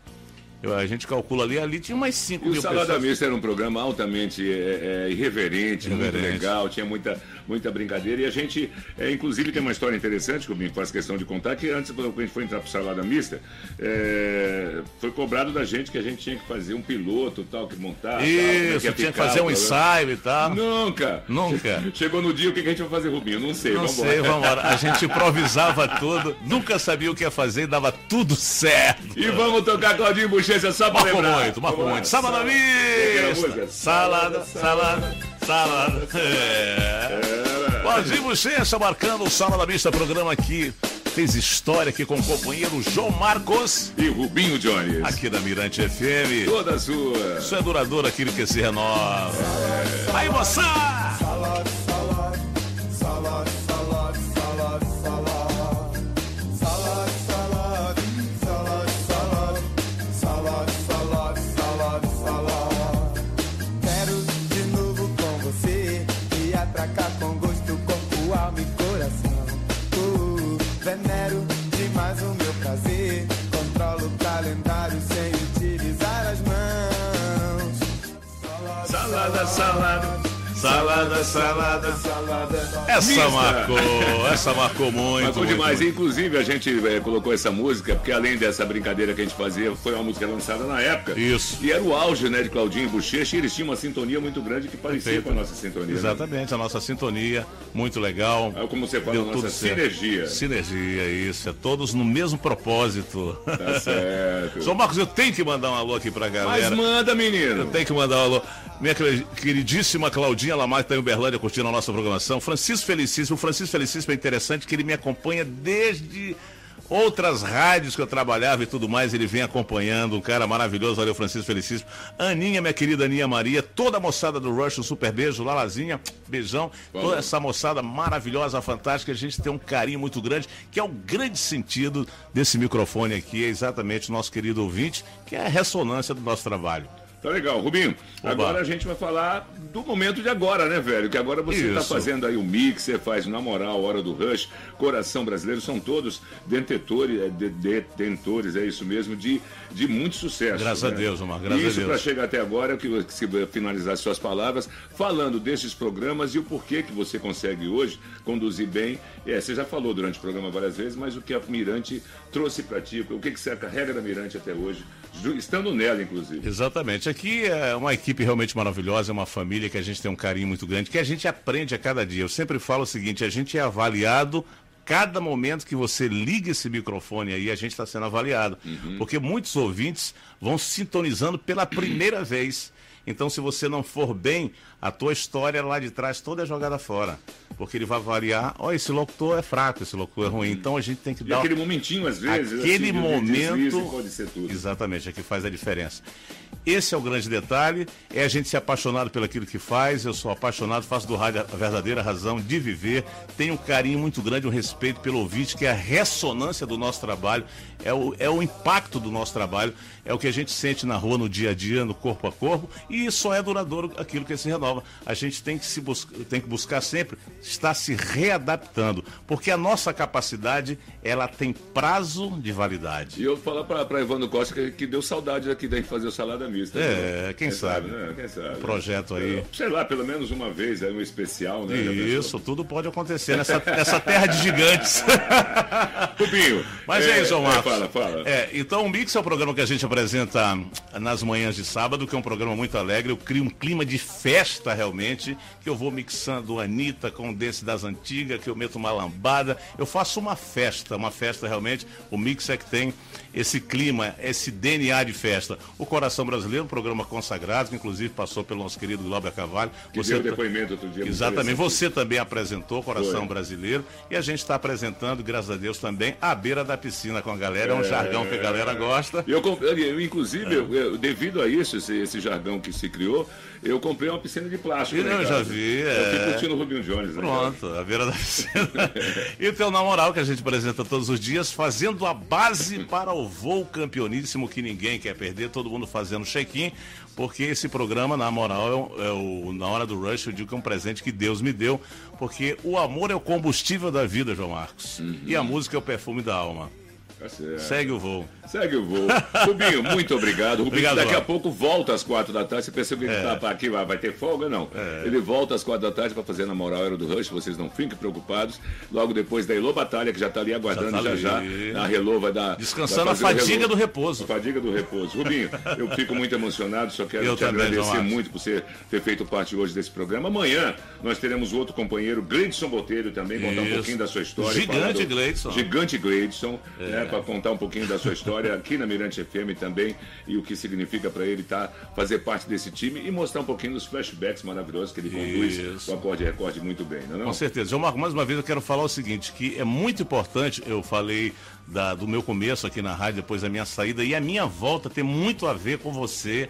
Eu- a gente calcula ali, ali tinha umas 5 E o mil Salada pessoas. Mista era um programa altamente é, é, irreverente, muito Irreverente. legal, tinha muita, muita brincadeira. E a gente, é, inclusive, tem uma história interessante que o Binho faz questão de contar, que antes, quando a gente foi entrar pro Salada Mista, é, foi cobrado da gente que a gente tinha que fazer um piloto tal, que montar. tal, é Isso, ia tinha que fazer um ensaio e tal. Nunca. Nunca. Chegou no dia, o que que a gente vai fazer, Rubinho? Não sei, Não vambora. sei, vamos embora. A gente improvisava tudo, nunca sabia o que ia fazer e dava tudo certo. E vamos tocar Claudinho Bochecha só pra Marcou lembrar. muito, lá. muito. Sábado à Qual que era a música? vista. Salada, salada, salada. É. Bochecha marcando o Sala da Mista, programa aqui. Fez história aqui com o companheiro João Marcos. E Rubinho Jones. Aqui da Mirante FM. Toda sua. Isso é duradouro aquilo que se renova. Aí, moçada! Salada, salada. Salada. Essa Mista. marcou, essa marcou muito. Marcou muito, demais. muito. Inclusive, a gente eh, colocou essa música, porque além dessa brincadeira que a gente fazia, foi uma música lançada na época. Isso. E era o auge, né, de Claudinho e Bochecha, e eles tinham uma sintonia muito grande que parecia Perfeito. com a nossa sintonia. né? Exatamente, a nossa sintonia, muito legal. É como você fala, Deu a nossa sinergia. Sinergia, isso. É todos no mesmo propósito. Tá certo. São Marcos, eu tenho que mandar um alô aqui pra galera. Mas manda, menino. Eu tenho que mandar um alô. Minha queri- queridíssima Claudinha Lamar está em Uberlândia curtindo a nossa programação. Francisco Felicíssimo. O Francisco Felicíssimo é interessante que ele me acompanha desde outras rádios que eu trabalhava e tudo mais. Ele vem acompanhando. Um cara maravilhoso. Valeu, Francisco Felicíssimo. Aninha, minha querida Aninha Maria. Toda a moçada do Rush, um super beijo. Lalazinha, beijão. Valeu. Toda essa moçada maravilhosa, fantástica. A gente tem um carinho muito grande, que é o grande sentido desse microfone aqui. É exatamente o nosso querido ouvinte, que é a ressonância do nosso trabalho. Tá legal. Rubinho, Oba. agora a gente vai falar do momento de agora, né, velho? Que agora você está Isso. fazendo aí o mix, você faz Na Moral, Hora do Rush, Coração Brasileiro, são todos detentores, é, de- detentores, é isso mesmo, de, de muito sucesso. Graças a né? Deus, Omar, graças e a isso Deus. para chegar até agora, eu que você finalizasse suas palavras, falando desses programas e o porquê que você consegue hoje conduzir bem. É, você já falou durante o programa várias vezes, mas o que a Mirante trouxe para ti, o que, que você carrega da Mirante até hoje, estando nela, inclusive. Exatamente. Aqui é uma equipe realmente maravilhosa, é uma família que a gente tem um carinho muito grande, que a gente aprende a cada dia. Eu sempre falo o seguinte: a gente é avaliado. Cada momento que você liga esse microfone aí, a gente está sendo avaliado. Porque muitos ouvintes vão sintonizando pela primeira vez. Então, se você não for bem, a tua história lá de trás toda é jogada fora. Porque ele vai avaliar, ó, esse locutor é fraco, esse locutor é ruim. Então a gente tem que E dar. aquele momentinho, às vezes, Aquele assim, momento. pode ser tudo. Exatamente, é que faz a diferença. Esse é o grande detalhe, é a gente ser apaixonado pelo aquilo que faz. Eu sou apaixonado, faço do rádio a verdadeira razão de viver. Tenho um carinho muito grande, um respeito pelo ouvinte, que é a ressonância do nosso trabalho, é o, é o impacto do nosso trabalho, é o que a gente sente na rua, no dia a dia, no corpo a corpo, e só é duradouro aquilo que se renova. A gente tem que, se bus tem que buscar sempre estar se readaptando, porque a nossa capacidade, ela tem prazo de validade. E eu vou falar para Evandro Costa que, que deu saudade aqui gente fazer o salada mista. É, quem sabe? né? Quem sabe? Projeto aí. Sei lá, pelo menos uma vez, é um especial, né? Isso, tudo pode acontecer nessa, nessa terra de gigantes. Rubinho. Mas é, isso, é, Marcos. fala, fala. É, então o Mix é o programa que a gente apresenta nas manhãs de sábado, que é um programa muito alegre. Eu crio um clima de festa realmente, que eu vou mixando Anitta com o desse das antigas, que eu meto uma lambada. Eu faço uma festa, uma festa realmente. O Mix é que tem esse clima, esse DNA de festa. O Coração Brasileiro, um programa consagrado, que inclusive passou pelo nosso querido Glauber Carvalho. Que deu depoimento outro dia. Exatamente. Você também apresentou Coração Foi. Brasileiro e a gente está apresentando, graças a Deus, também à beira da piscina com a galera. É um jargão que a galera gosta. Eu, eu, inclusive, eu- eu- devido a isso, esse, esse jargão que se criou, eu comprei uma piscina de plástico. lá em Eu já vi, é. fico curtindo o Rubinho Jones. né, Pronto, a beira da piscina. e o teu na moral que a gente apresenta todos os dias, fazendo a base para o voo campeoníssimo que ninguém quer perder, todo mundo fazendo check-in, porque esse programa, na moral, é o, é o- na hora do rush, eu digo que é um presente que Deus me deu, porque o amor é o combustível da vida, João Marcos. E a música é o perfume da alma. Tá. Segue o voo. Segue o voo. Rubinho, muito obrigado. Rubinho, Obrigado, daqui a pouco volta às quatro da tarde. Você percebeu que É. tá aqui vai, vai ter folga? Não. Ele volta às quatro da tarde para fazer na moral Era do Rush. Vocês não fiquem preocupados. Logo depois da Elô Batalha, que já tá ali aguardando Já já tá já. A Relô vai dar. Descansando vai a fadiga do repouso. A fadiga do repouso. Rubinho, eu fico muito emocionado. Só quero Eu te também, agradecer muito por você ter feito parte hoje desse programa. Amanhã nós teremos outro companheiro, Gleidson Botelho, também, contar um Isso. pouquinho da sua história. Gigante falar do- Gleidson. Gigante Gleidson, É. né, para contar um pouquinho da sua história aqui na Mirante FM também e o que significa para ele tá, fazer parte desse time e mostrar um pouquinho dos flashbacks maravilhosos que ele conduz Isso. o Acorde Recorde muito bem, não é? Não? Com certeza. João Marco, mais uma vez eu quero falar o seguinte, que é muito importante, eu falei da- do meu começo aqui na rádio, depois da minha saída, e a minha volta tem muito a ver com você,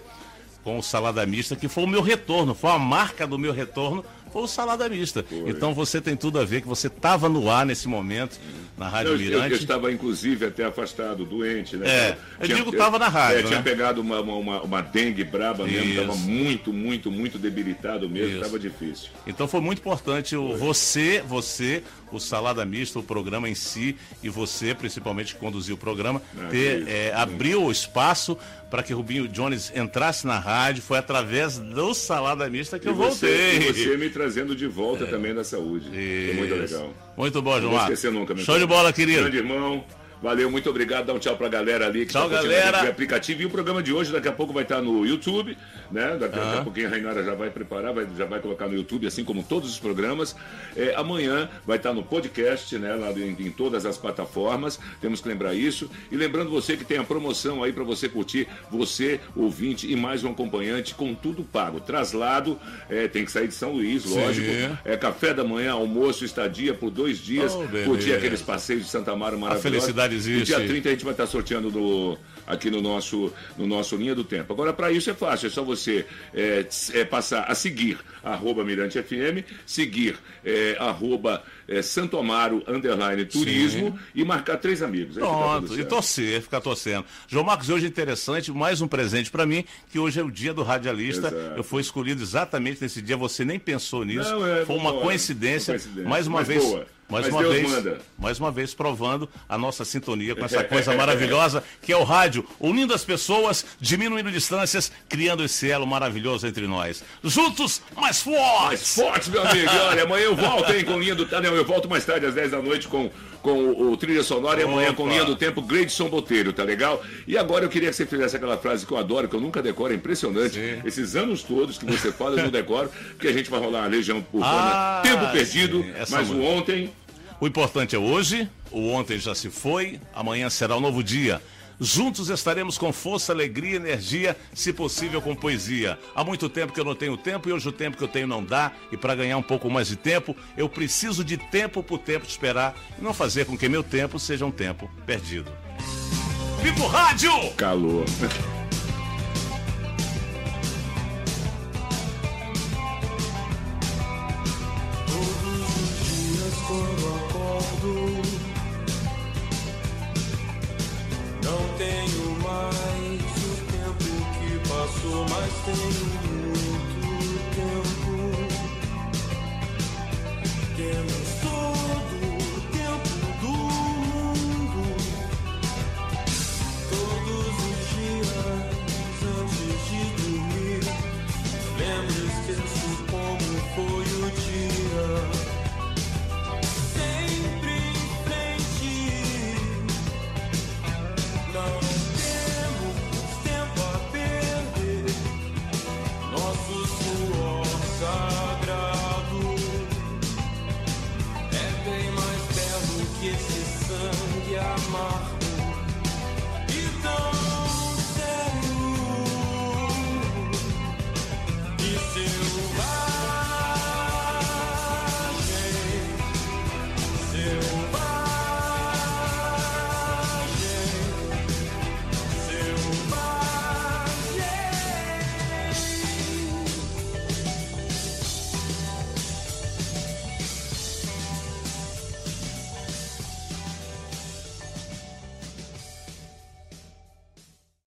com o Salada Mista, que foi o meu retorno, foi a marca do meu retorno, foi o Salada Mista. Então você tem tudo a ver, que você estava no ar nesse momento, na Rádio Eu, eu- Mirante. eu estava, inclusive, até afastado, doente, né? É, eu digo tava na rádio, É, tinha né? pegado uma, uma, uma- dengue braba mesmo, estava muito, muito, muito debilitado mesmo, estava difícil. Então foi muito importante o, você, você, o Salada Mista, o programa em si, e você, principalmente, que conduziu o programa, ter, isso. é, abriu o espaço para que Rubinho Jones entrasse na rádio. Foi através do Salada Mista que E eu você, voltei. e você me trazendo de volta também da saúde. Foi muito Isso. legal. Muito bom, Não João vou Marcos. esquecer nunca, meu Show de bola, querido. Grande irmão. Valeu, muito obrigado. Dá um tchau pra galera ali que Tchau, tá galera. o aplicativo. E o programa de hoje daqui a pouco vai estar no YouTube, né? Daqui, daqui a pouquinho a Rainara já vai preparar, vai, já vai colocar no YouTube, assim como todos os programas. É, amanhã vai estar no podcast, né? Lá em, em todas as plataformas. Temos que lembrar isso. E lembrando você que tem a promoção aí para você curtir, você, ouvinte e mais um acompanhante com tudo pago. Traslado, é, tem que sair de São Luís, Sim. lógico. É café da manhã, almoço, estadia por dois dias. Oh, curtir aqueles passeios de Santa Amaro maravilhosos. felicidade existe. No dia 30 a gente vai estar sorteando no- aqui no nosso, no nosso Linha do Tempo. Agora, para isso é fácil, é só você é, é, passar a seguir arroba Mirante FM, seguir é, arroba é, Santo Amaro underline turismo e marcar três amigos. Fica tudo Pronto, e torcer, ficar torcendo. João Marcos, hoje é interessante, mais um presente para mim, que hoje é o dia do radialista. Exato. Eu fui escolhido exatamente nesse dia, você nem pensou nisso. Não, é, Foi uma boa, coincidência. uma coincidência. Mais uma Mas vez. boa. Mais Mas uma Deus vez, manda. mais uma vez provando a nossa sintonia com essa coisa maravilhosa que é o rádio, unindo as pessoas, diminuindo distâncias, criando esse elo maravilhoso entre nós. Juntos, mais fortes! Mais fortes, meu amigo. Olha, amanhã eu volto, hein, com linha do. Não, eu volto mais tarde, às 10 da noite, com, com o, o Trilha Sonora. E amanhã com linha do tempo, Gleidson Botelho, tá legal? E agora eu queria que você fizesse aquela frase que eu adoro, que eu nunca decoro, é impressionante. Esses anos todos que você fala, eu não decoro, porque a gente vai rolar uma Legião Urbana. Ah, Tempo perdido, sim, mas o ontem. O importante é hoje, o ontem já se foi, amanhã será um novo dia. Juntos estaremos com força, alegria, energia, se possível com poesia. Há muito tempo que eu não tenho tempo e hoje o tempo que eu tenho não dá. E para ganhar um pouco mais de tempo, eu preciso de tempo por tempo de esperar e não fazer com que meu tempo seja um tempo perdido. Viva o rádio! Calor. Não